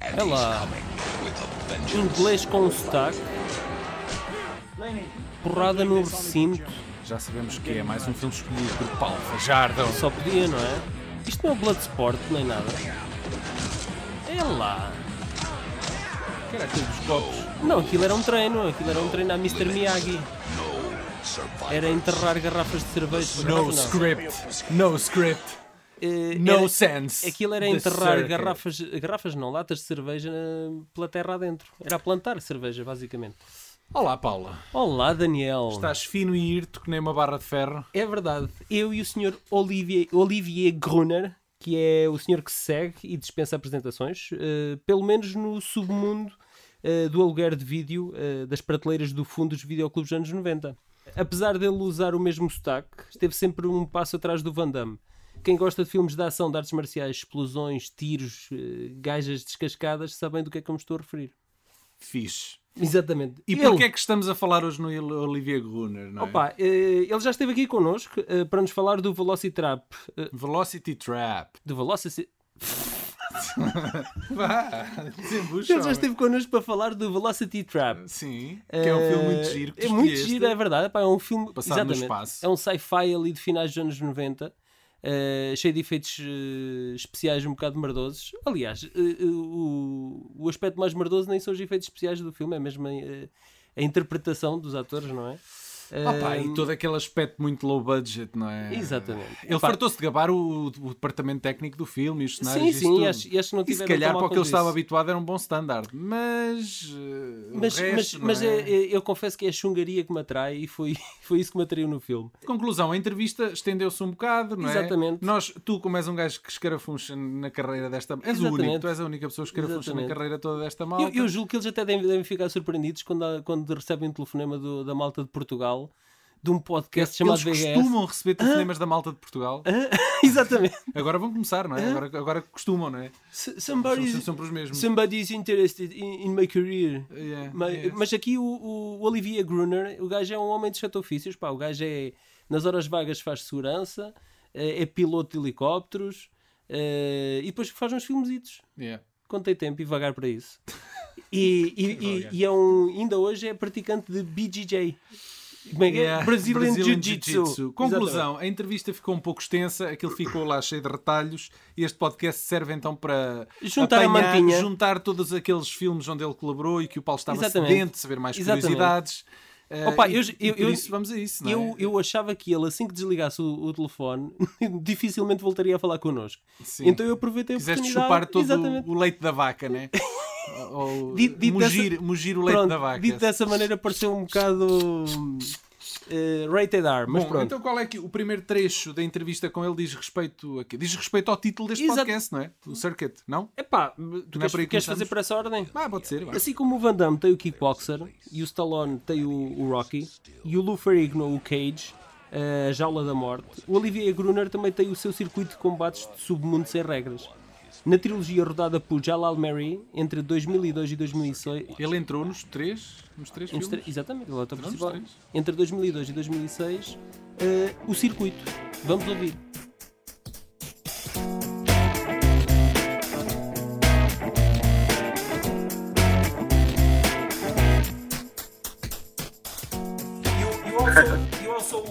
É lá. Inglês com sotaque. Porrada no recinto. Já sabemos que é mais um filme escolhido por Paulo Fajardo. Só podia, não é? Isto não é Bloodsport, nem nada. É lá. Que era aquele dos copos. Não, aquilo era um treino. Aquilo era um treino à Mr. Miyagi. Era enterrar garrafas de cerveja. No Não. script. No script. Eh, No era- sense. Aquilo era enterrar garrafas, garrafas não, latas de cerveja eh, pela terra adentro. Era plantar cerveja, basicamente. Olá, Paula. Olá, Daniel. Estás fino e irto que nem uma barra de ferro. É verdade. Eu e o Sr. Olivier, Olivier Gruner, que é o senhor que se segue e dispensa apresentações, eh, pelo menos no submundo eh, do aluguer de vídeo eh, das prateleiras do fundo dos videoclubes dos anos 90. Apesar dele usar o mesmo sotaque, esteve sempre um passo atrás do Van Damme. Quem gosta de filmes de ação, de artes marciais, explosões, tiros, eh, gajas descascadas, sabem do que é que eu me estou a referir. Fixe. Exatamente. E Ele- porquê é que estamos a falar hoje no Olivia Gruner, não é? Opa, eh, ele já esteve aqui connosco eh, para nos falar do Velocitrap. eh, Velocity Trap. do Velocity... Vá, desembucha. Ele já esteve connosco para falar do Velocity Trap. Sim, que é um filme muito giro. É muito giro, é verdade. Pá, é um filme Passado no espaço. É um sci-fi ali de finais dos anos 90. Eh, cheio de efeitos eh, especiais um bocado merdosos. Aliás, eh, o, o aspecto mais merdoso nem são os efeitos especiais do filme, é mesmo a, a interpretação dos atores, não é? Opa, Eh, e todo aquele aspecto muito low budget, não é? Exatamente. Ele fartou-se de gabar o, o departamento técnico do filme e os cenários Sim, e sim, acho, acho que não E se calhar para o que ele estava habituado era um bom standard. Mas. eh, o Mas, mas, resto, não mas é? é- é- eu confesso que é a chungaria que me atrai e foi, foi isso que me atraiu no filme. Conclusão, a entrevista estendeu-se um bocado, não é? Exatamente. Nós, tu, como és um gajo que escarafuncha na carreira desta. És o Exatamente. único, tu és a única pessoa que escarafuncha na carreira toda desta malta. Eu, eu julgo que eles até devem, devem ficar surpreendidos quando, quando recebem um telefonema do- da malta de Portugal de um podcast chamado Eles VHS. costumam receber telefonemas da malta de Portugal. Exatamente. Agora vão começar, não é? Agora, agora costumam, não é? S- São Somebody's, sempre os mesmos. somebody's interested in, in my career. Yeah, Mas, yes. mas aqui o, o Olivier Gruner, o gajo é um homem de sete ofícios. Pá, o gajo é, nas horas vagas faz segurança, é, é piloto de helicópteros eh, e depois faz uns filmesitos. Yeah. tem tempo e vagar para isso. E, e, e- e é um, ainda hoje é praticante de BJJ. Como é que é? Brazilian, Brazilian Jiu-Jitsu. Jiu-Jitsu. Conclusão, a entrevista ficou um pouco extensa, aquilo ficou lá cheio de retalhos e este podcast serve então para Juntar a apanhar, mantinha. juntar todos aqueles filmes onde ele colaborou e que o Paulo estava Exatamente. saber mais Exatamente. curiosidades. Eh, Opa, e- eu- eu- por isso vamos a isso, não é? Eu, eu achava que ele, assim que desligasse o, o telefone, dificilmente voltaria a falar connosco. Sim. Então eu aproveitei a Quiseste chupar todo Exatamente. o leite da vaca, né? Ou Dito- dito mugir, dessa- mugir o leite Pronto, da vaca. dito dessa maneira pareceu um bocado eh, rated R, mas Bom, pronto. então qual é que o primeiro trecho da entrevista com ele diz respeito a quê? Diz respeito ao título deste Exato. podcast, não é? O Circuit, não? Epá, tu Não é queres, por aí que queres fazer por essa ordem? Ah, pode ser. vá. Assim como o Van Damme tem o Kickboxer e o Stallone tem o, o Rocky e o Lou Ferrigno o Cage, a Jaula da Morte, o Olivier Gruner também tem o seu circuito de combates de submundo sem regras. Na trilogia rodada por Jalal Mary entre 2002 e 2006, Ele entrou nos três, nos três entre- filmes. exatamente, ele é Entrou nos principal. três. entre 2002 e 2006, eh, o circuito. Vamos ouvir.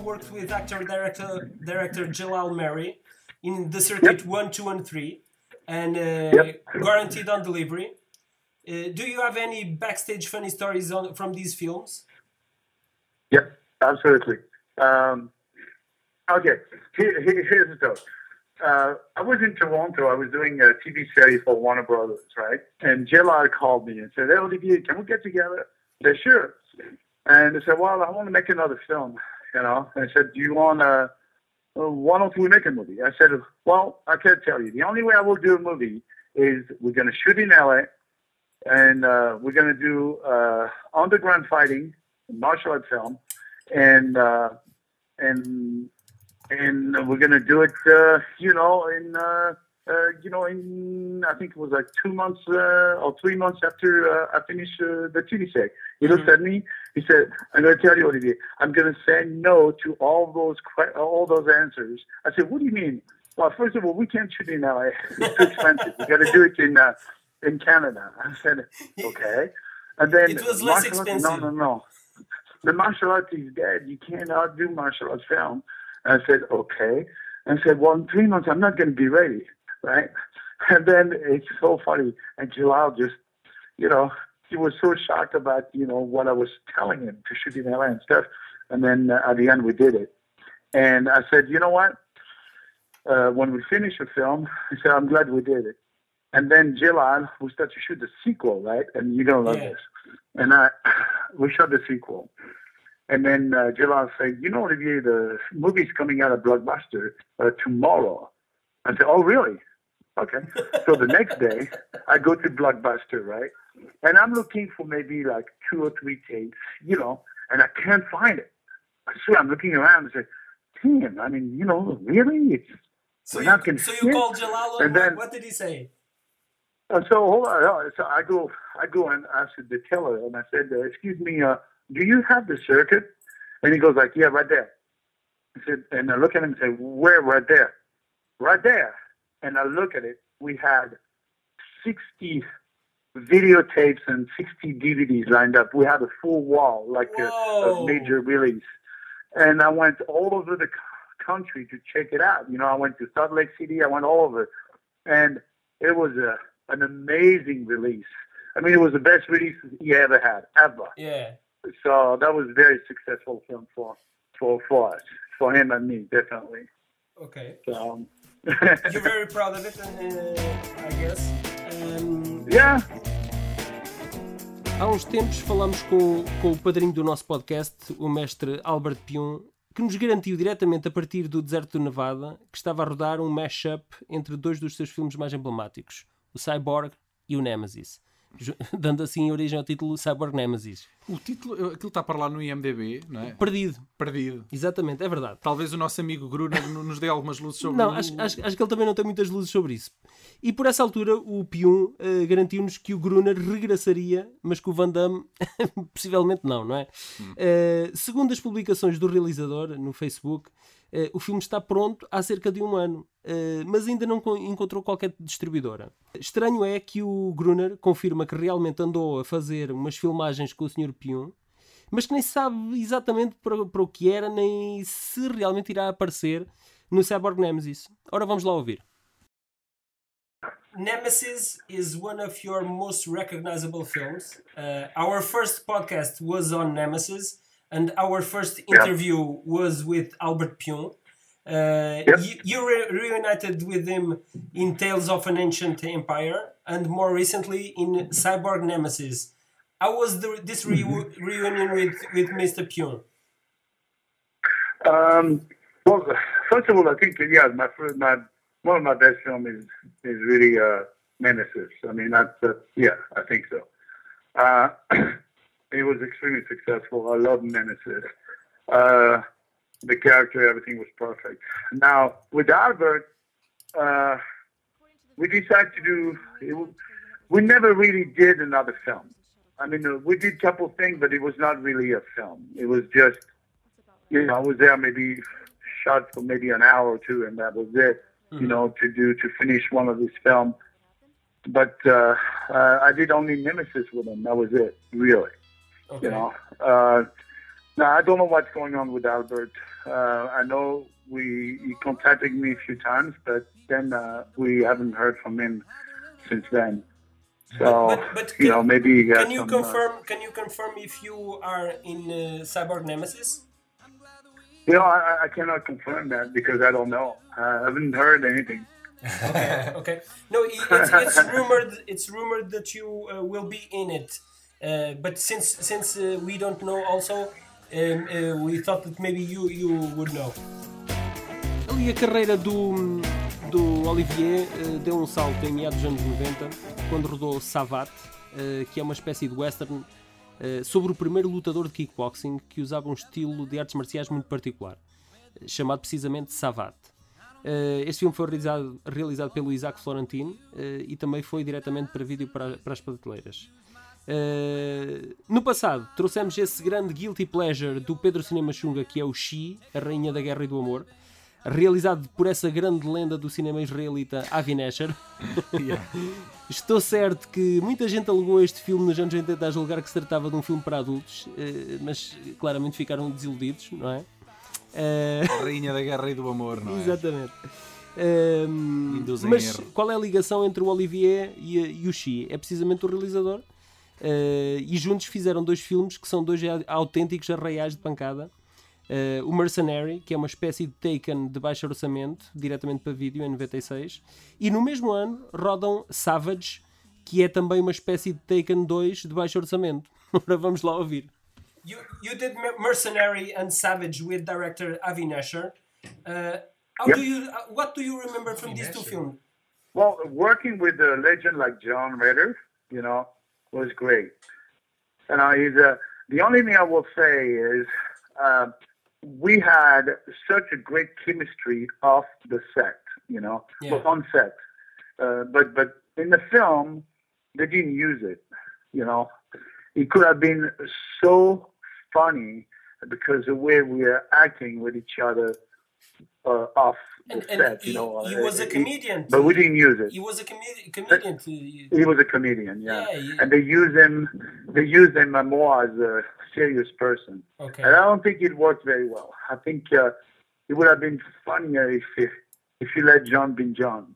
Worked with actor director director Jalal Mary in the circuit one, two, and three, and uh, guaranteed on delivery. Uh, do you have any backstage funny stories on, from these films? Yeah, absolutely. Um, okay, here, here, here's the story. Uh, I was in Toronto. I was doing a TV series for Warner Brothers, right? And Jalal called me and said, "Hey, Olivier, can we get together?" I said, "Sure." And they said, "Well, I want to make another film." You know, and I said, "Do you want to? Uh, why don't we make a movie?" I said, "Well, I can't tell you. The only way I will do a movie is we're going to shoot in LA, and uh, we're going to do uh, underground fighting, martial art film, and uh, and and we're gonna do it, uh, you know, in uh, you know, in I think it was like two months or three months after I finished the TV series. He looked at me. He said, "I'm gonna tell you, Olivier. I'm gonna say no to all those all those answers." I said, "What do you mean?" Well, first of all, we can't shoot in LA. It's too expensive. We got to do it in uh, in Canada. I said, okay. And then It was less expensive. No, no, no. The martial arts is dead. You cannot do martial arts film. And I said, okay. And I said, well, in three months, I'm not going to be ready, right? And then it's so funny. And Jalal just, you know, he was so shocked about, you know, what I was telling him to shoot in LA and stuff. And then uh, at the end, we did it. And I said, you know what? Uh, when we finish the film, I said, I'm glad we did it. And then Jalal, we start to shoot the sequel, right? And you're going to love Yeah. this. And I, we shot the sequel. And then uh, Jalal said, you know, Olivier, the movie's coming out of Blockbuster uh, tomorrow. I said, oh, really? Okay. so the next day, I go to Blockbuster, right? And I'm looking for maybe like two or three tapes, you know, and I can't find it. I swear, I'm looking around and say, damn, I mean, you know, really? It's, So you, so you called Jalal And then- what, what did he say? Uh, so hold on. uh, So I go, I go and ask the teller, and I said, uh, "Excuse me, uh, do you have the circuit?" And he goes like, "Yeah, right there." I said, and I look at him and say, "Where? Right there, right there." And I look at it. We had sixty videotapes and sixty DVDs lined up. We had a full wall, like a, a major release. And I went all over the country to check it out. You know, I went to Salt Lake City. I went all over, and it was a an amazing release. I mean, it was the best release he ever had, ever. Yeah. So that was a very successful film for for for us, for him and me, definitely. Okay. So, You're very proud of it, uh, I guess. Um, yeah, Há uns tempos falamos com, com o padrinho do nosso podcast, o mestre Albert Pion, que nos garantiu diretamente a partir do deserto do Nevada que estava a rodar um mashup entre dois dos seus filmes mais emblemáticos, o Cyborg e o Nemesis, dando assim origem ao título Cyborg Nemesis. O título, aquilo está para lá no IMDB, não é? Perdido, Perdido. exatamente, é verdade. Talvez o nosso amigo Gruner no- nos dê algumas luzes sobre Não, acho, acho, acho que ele também não tem muitas luzes sobre isso. E por essa altura o Pion eh, garantiu-nos que o Gruner regressaria, mas que o Van Damme possivelmente não, não é? Eh, segundo as publicações do realizador no Facebook, eh, o filme está pronto há cerca de um ano, eh, mas ainda não co- encontrou qualquer distribuidora. Estranho é que o Gruner confirma que realmente andou a fazer umas filmagens com o Sr. Pion, mas que nem sabe exatamente para, para o que era, nem se realmente irá aparecer no Cyborg Nemesis. Ora, vamos lá ouvir. Nemesis is one of your most recognizable films. Uh, our first podcast was on Nemesis, and our first interview was with Albert Pyun. Uh, Yep. You, you re- reunited with him in Tales of an Ancient Empire, and more recently in Cyborg Nemesis. How was the, this reu- reunion with, with Mr. Pyun? Um, well, first of all, I think yeah, my first, my one of my best films is is really uh, Nemesis. I mean, that's uh, yeah, I think so. It was extremely successful. I love Nemesis. Uh, the character, everything was perfect. Now with Albert, uh, we decided to do. It, we never really did another film. I mean, uh, we did a couple things, but it was not really a film. It was just you know, I was there maybe shot for maybe an hour or two, and that was it. You know, to do to finish one of his films. But uh, uh, I did only Nemesis with him. That was it, really. Okay. You know. Uh, now I don't know what's going on with Albert. Uh, I know we he contacted me a few times, but then uh, we haven't heard from him since then. So But- but you can- know, maybe he Can you some, uh, confirm? Can you confirm if you are in uh, Cyborg Nemesis? you know, I, I- I cannot confirm that because I don't know. I haven't heard anything. okay, okay. No, it's, it's rumored. It's rumored that you uh, will be in it. Uh, but since since uh, we don't know, also, um, uh, we thought that maybe you you would know. Ali a carreira do, do Olivier eh, deu um salto em meados dos anos 90, quando rodou Savat, eh, que é uma espécie de western sobre o primeiro lutador de kickboxing que usava um estilo de artes marciais muito particular, chamado precisamente Savat. Este filme foi realizado, realizado pelo Isaac Florentino e também foi diretamente para vídeo para, para as prateleiras. Eh, no passado, trouxemos esse grande guilty pleasure do Pedro Cinema Xunga, que é o Xi, a rainha da guerra e do amor. realizado por essa grande lenda do cinema israelita Avi Nesher. Yeah. Estou certo que muita gente alegou este filme nos anos 80 a julgar que se tratava de um filme para adultos, eh, mas claramente ficaram desiludidos, não é? Eh, A Rainha da Guerra e do Amor, não é? Exatamente. Ehm, Induzem mas erro. qual é a ligação entre o Olivier e, e o Xi? É precisamente o realizador. Eh, e juntos fizeram dois filmes que são dois autênticos arraiais de pancada. Eh, o Mercenary, que é uma espécie de Taken de baixo orçamento, diretamente para vídeo, em 96. E no mesmo ano rodam Savage, que é também uma espécie de Taken 2 de baixo orçamento. Ora, vamos lá ouvir. You, you did Mercenary and Savage with director Avi Nesher. Uh, how Yep. do you, uh, what do you remember from these two films? Well, working with a legend like John Ritter, you know, was great. And I, a, the only thing I will say is uh, we had such a great chemistry off the set, you know, Yeah. on set. Uh, but but in the film, they didn't use it. You know, it could have been so funny because the way we were acting with each other uh, off the And, set. he, you know, he was a comedian. but we didn't use it. He was a comedi- comedian. To, He was a comedian, yeah. Yeah, he- And they use him, they use him more as a serious person. okay. And I don't think it worked very well. I think uh, it would have been funnier if if, if you let John be John.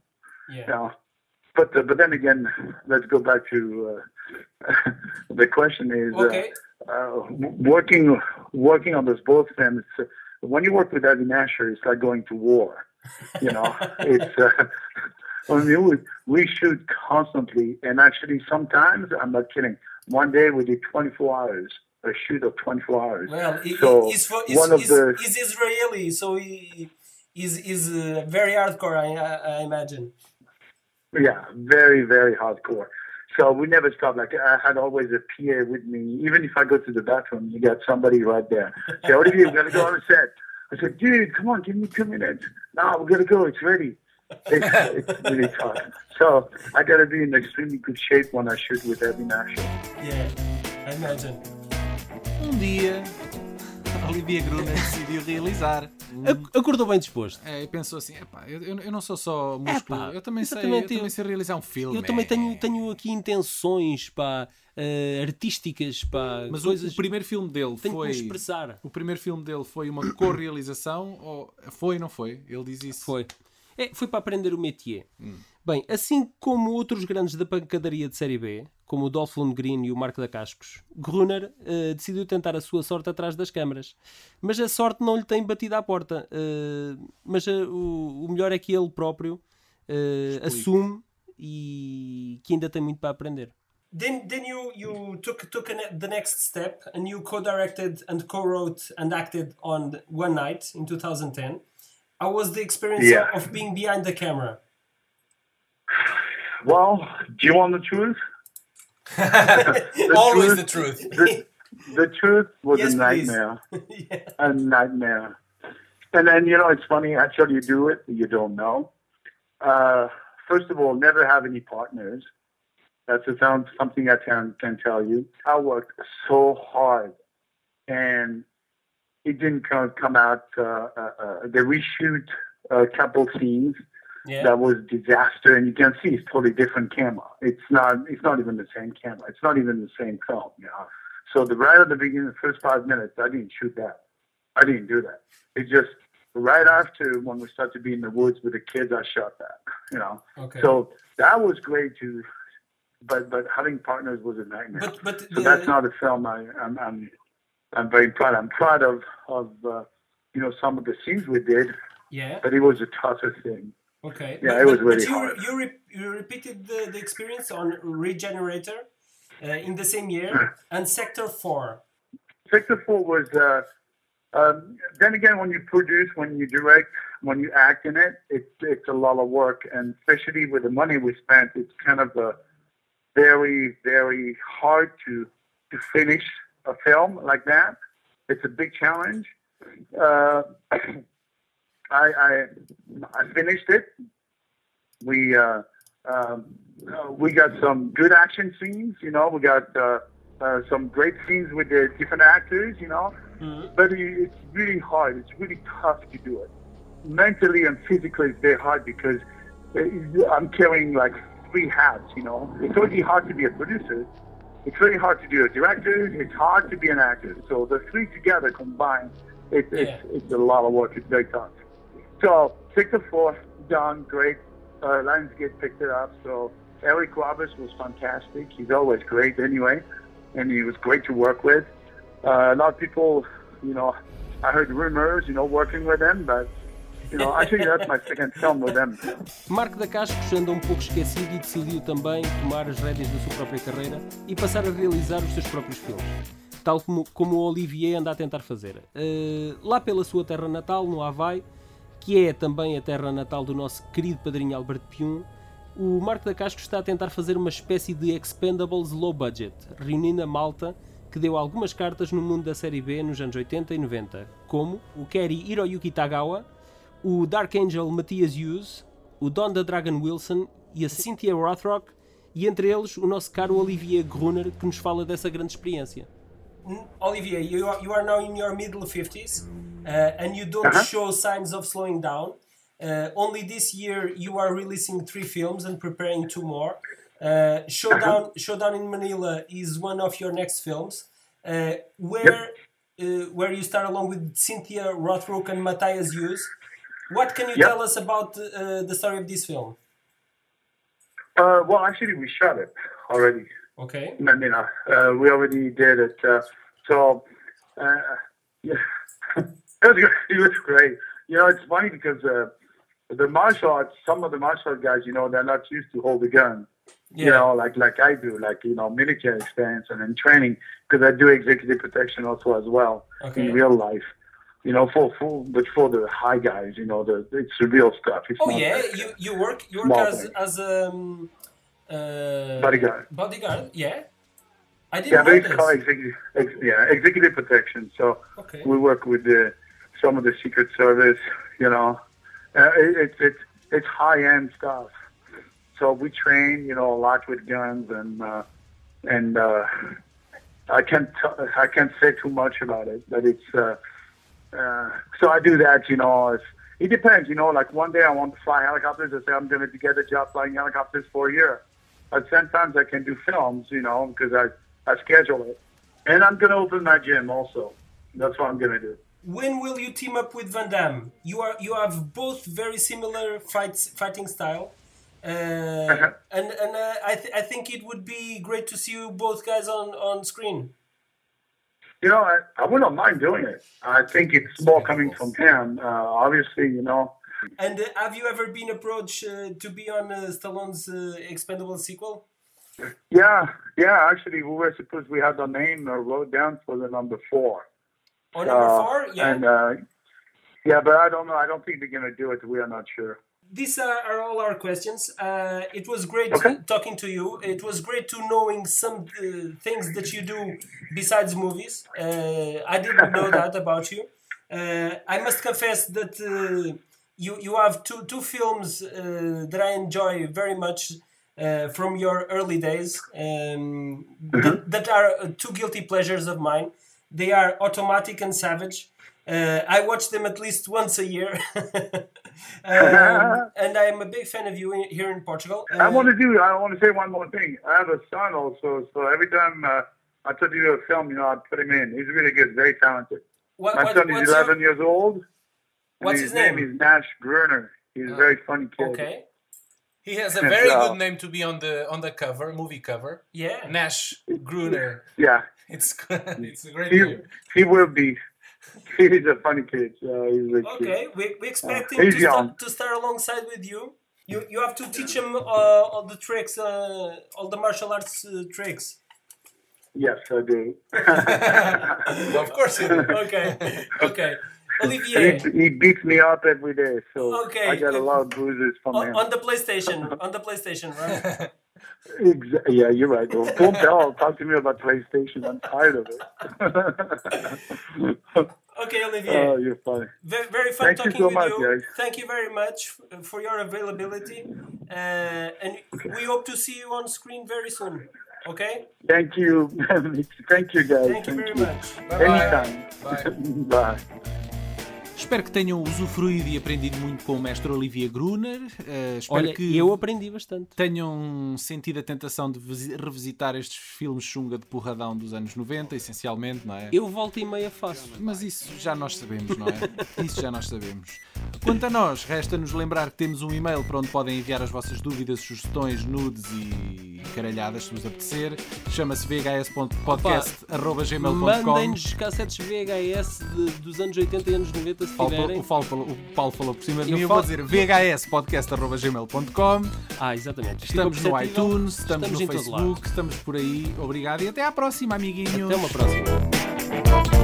Yeah. You know? But uh, but then again, let's go back to uh, the question is Okay. uh, uh, working working on those both films. When you work with Eddie Nasher, it's like going to war. You know, it's. Uh, I mean, we, we shoot constantly, and actually, sometimes I'm not kidding. One day we did 24 hours, a shoot of 24 hours. Well, he, So, he's, for, he's, one of the- Israeli, so he is is uh, very hardcore. I, I, I imagine. Yeah, very, very hardcore. So we never stopped. Like I had always a PA with me. Even if I go to the bathroom, you got somebody right there. Say, Olivier, we gotta go on a set. I said, dude, come on, give me two minutes. No, we gotta go. It's ready. It's, it's really tough. So I gotta be in extremely good shape when I shoot with Eddie Nasher. Yeah, I imagine. Um dia, Olivia Gruner decidiu realizar. Ac- Acordou bem disposto. É, e pensou assim: eu, eu, eu não sou só músculo, Epá, eu, também sei, eu exatamente, também eu- sei realizar um filme. Eu também tenho, é. tenho aqui intenções pá, eh, artísticas, pá, Mas o, coisas. o primeiro filme dele tenho foi. que expressar. O primeiro filme dele foi uma co-realização? ou foi ou não foi? Ele diz isso. Foi. É, foi para aprender o métier. Bem, assim como outros grandes da pancadaria de série B, como o Dolph Lundgren e o Marco da Cascos, Gruner eh, decidiu tentar a sua sorte atrás das câmaras. Mas a sorte não lhe tem batido à porta. Eh, mas eh, o, o melhor é que ele próprio eh, assume e que ainda tem muito para aprender. Then, then you, you took, took the next step and you co-directed and co-wrote and acted on One Night in 2010. How was the experience Yeah. of being behind the camera? Well, do you want the truth? Always truth- the truth. The, the truth was Yes, a nightmare. yeah. a nightmare. And then, you know, it's funny, until you do it, you don't know. Uh, first of all, never have any partners. That's a sound, something I can, can tell you. I worked so hard and it didn't come, come out. Uh, uh, uh, they reshoot a couple scenes Yeah. that was disaster and you can see it's totally different camera. It's not, it's not even the same camera. It's not even the same film, you know. So the right at the beginning, the first five minutes, I didn't shoot that. I didn't do that. It just right after when we started to be in the woods with the kids, I shot that. You know, Okay. so that was great too. But but having partners was a nightmare. but but so the- that's not a film I, I'm I'm I'm very proud. I'm proud of of uh, you know some of the scenes we did, yeah. but it was a tougher thing. Okay. Yeah, but, it was but, really but you, hard. You, re- you repeated the, the experience on Re-Generator uh, in the same year and Sector 4. Sector Four was. Uh, um, then again, when you produce, when you direct, when you act in it, it's it's a lot of work, and especially with the money we spent, it's kind of a very very hard to to finish a film like that. It's a big challenge. Uh, I, I I finished it. We uh, um, uh, we got some good action scenes. You know, we got uh, uh, some great scenes with the different actors. You know, but it, it's really hard. It's really tough to do it. mentally and physically it's very hard because uh, I'm carrying like three hats. You know, it's already hard to be a producer. It's really hard to do a director. It's hard to be an actor. So the three together combined, it, Yeah. it's, it's a lot of work. It's very tough. So Victor Four done great. Uh, Lionsgate picked it up. So Eric Roberts was fantastic. He's always great anyway, and he was great to work with. Uh, a lot of people, you know, I heard rumors, you know, working with him, but you know, actually that's my second film with him. Marco da Cascos anda um pouco esquecido e decidiu também tomar as rédeas da sua própria carreira e passar a realizar os seus próprios filmes, tal como, como o Olivier anda a tentar fazer. Eh, lá pela sua terra natal, no Havaí, que é também a terra natal do nosso querido padrinho Albert Pium, o Marco da Cascos está a tentar fazer uma espécie de Expendables low budget, reunindo a malta que deu algumas cartas no mundo da série B nos anos 80 e 90, como o Kerry Hiroyuki Tagawa, o Dark Angel Matthias Hughes, o Don da Dragon Wilson e a Cynthia Rothrock, e entre eles o nosso caro Olivier Gruner, que nos fala dessa grande experiência. Olivier, you are, you are now in your middle 50s uh, and you don't Uh-huh. show signs of slowing down. Uh, only this year you are releasing three films and preparing two more. Uh, Showdown, Showdown in Manila is one of your next films, uh, where uh, where you start along with Cynthia Rothrock and Matthias Hues. What can you Yep. tell us about uh, the story of this film? Uh, well, actually, we shot it already. Okay. I mean, uh, uh, we already did it. Uh, so, uh, yeah, it was, great. it was great. You know, it's funny because uh, the martial arts, some of the martial art guys, you know, they're not used to hold a gun. Yeah. You know, like like I do, like you know, military experience and in training, because I do executive protection also as well Okay. in real life. You know, for for but for the high guys, you know, the it's the real stuff. It's Oh yeah, you you work you work as thing. as um, uh, bodyguard. bodyguard. Yeah, I didn't Yeah, know they call executive, ex, yeah, executive protection. So Okay. we work with the some of the Secret Service. You know, uh, it, it's it's it's high end stuff. So we train, you know, a lot with guns and uh, and uh, I can't t- I can't say too much about it, but it's uh, uh, so I do that. You know, it depends. You know, like one day I want to fly helicopters. I say I'm going to get a job flying helicopters for a year. But sometimes I can do films. You know, because I I schedule it, and I'm going to open my gym also. That's what I'm going to do. When will you team up with Van Damme? You are you have both very similar fights fighting style, uh, and and uh, I th- I think it would be great to see you both guys on on screen. You know, I, I wouldn't mind doing it. I think it's more coming from him. Uh, obviously, you know, And uh, have you ever been approached uh, to be on uh, Stallone's uh, Expendable sequel? Yeah, yeah. Actually, we were supposed we had the name uh, wrote down for the number four. Or number Uh, four? Yeah. And uh, yeah, but I don't know. I don't think they're gonna do it. We are not sure. These are, are all our questions. Uh, it was great Okay. talking to you. It was great to knowing some uh, things that you do besides movies. Uh, I didn't know that about you. Uh, I must confess that uh, you you have two two films uh, that I enjoy very much uh, from your early days. Um, that, that are uh, two guilty pleasures of mine. They are Automatic and Savage. Uh, I watch them at least once a year. um, and I am a big fan of you in, here in Portugal. I Uh, want to do. I want to say one more thing. I have a son also, so every time uh, I try to do a film, you know, I put him in. He's really good, very talented. what, My what- son is 11 your- years old. And What's his, his name? is Nash Gruner. He's a very funny kid. Okay. He has a very Yeah. good name to be on the on the cover, movie cover. Yeah. Nash Gruner. Yeah, It's it's a great he name. he will be. He's a funny kid. Uh, he's a kid. Okay. We, we expect Uh, him to young. start, to start alongside with you. You you have to teach him uh, all the tricks, uh, all the martial arts uh, tricks. Yes, I do. of course he did. Okay. Okay. He, Olivier. he beats me up every day, so Okay. I got a lot of bruises from On, him. on the PlayStation, on the PlayStation, right? Exa- yeah, you're right. Well, don't tell. Talk to me about PlayStation. I'm tired of it. Okay, Olivier. oh, you're funny. Very, very fun Thank you so with much, you. guys. Thank you very much for your availability, uh, and we hope to see you on screen very soon. Okay? Thank you. Thank you, guys. Thank you very much. Bye-bye. Anytime. Bye. Bye. Espero que tenham usufruído e aprendido muito com o mestre Olivier Gruner. Uh, espero Olha, que eu aprendi bastante. tenham sentido a tentação de visi- revisitar estes filmes chunga de porradão dos anos 90, essencialmente, não é? Eu volta e meia faço. Mas isso já nós sabemos, não é? Isso já nós sabemos. Quanto a nós, resta-nos lembrar que temos um e-mail para onde podem enviar as vossas dúvidas, sugestões, nudes e caralhadas, se vos apetecer. Chama-se vhs.podcast.gmail.com Mandem-nos cassetes VHS de- dos anos 80 e anos 90 se Paulo, tiverem. o, Paulo, falou- o Paulo falou por cima de mim, eu vou dizer vhspodcast.gmail.com Ah, exatamente. Estamos no iTunes, estamos, Estamos no. Facebook, estamos por aí. Obrigado e até à próxima, amiguinhos. Até uma próxima.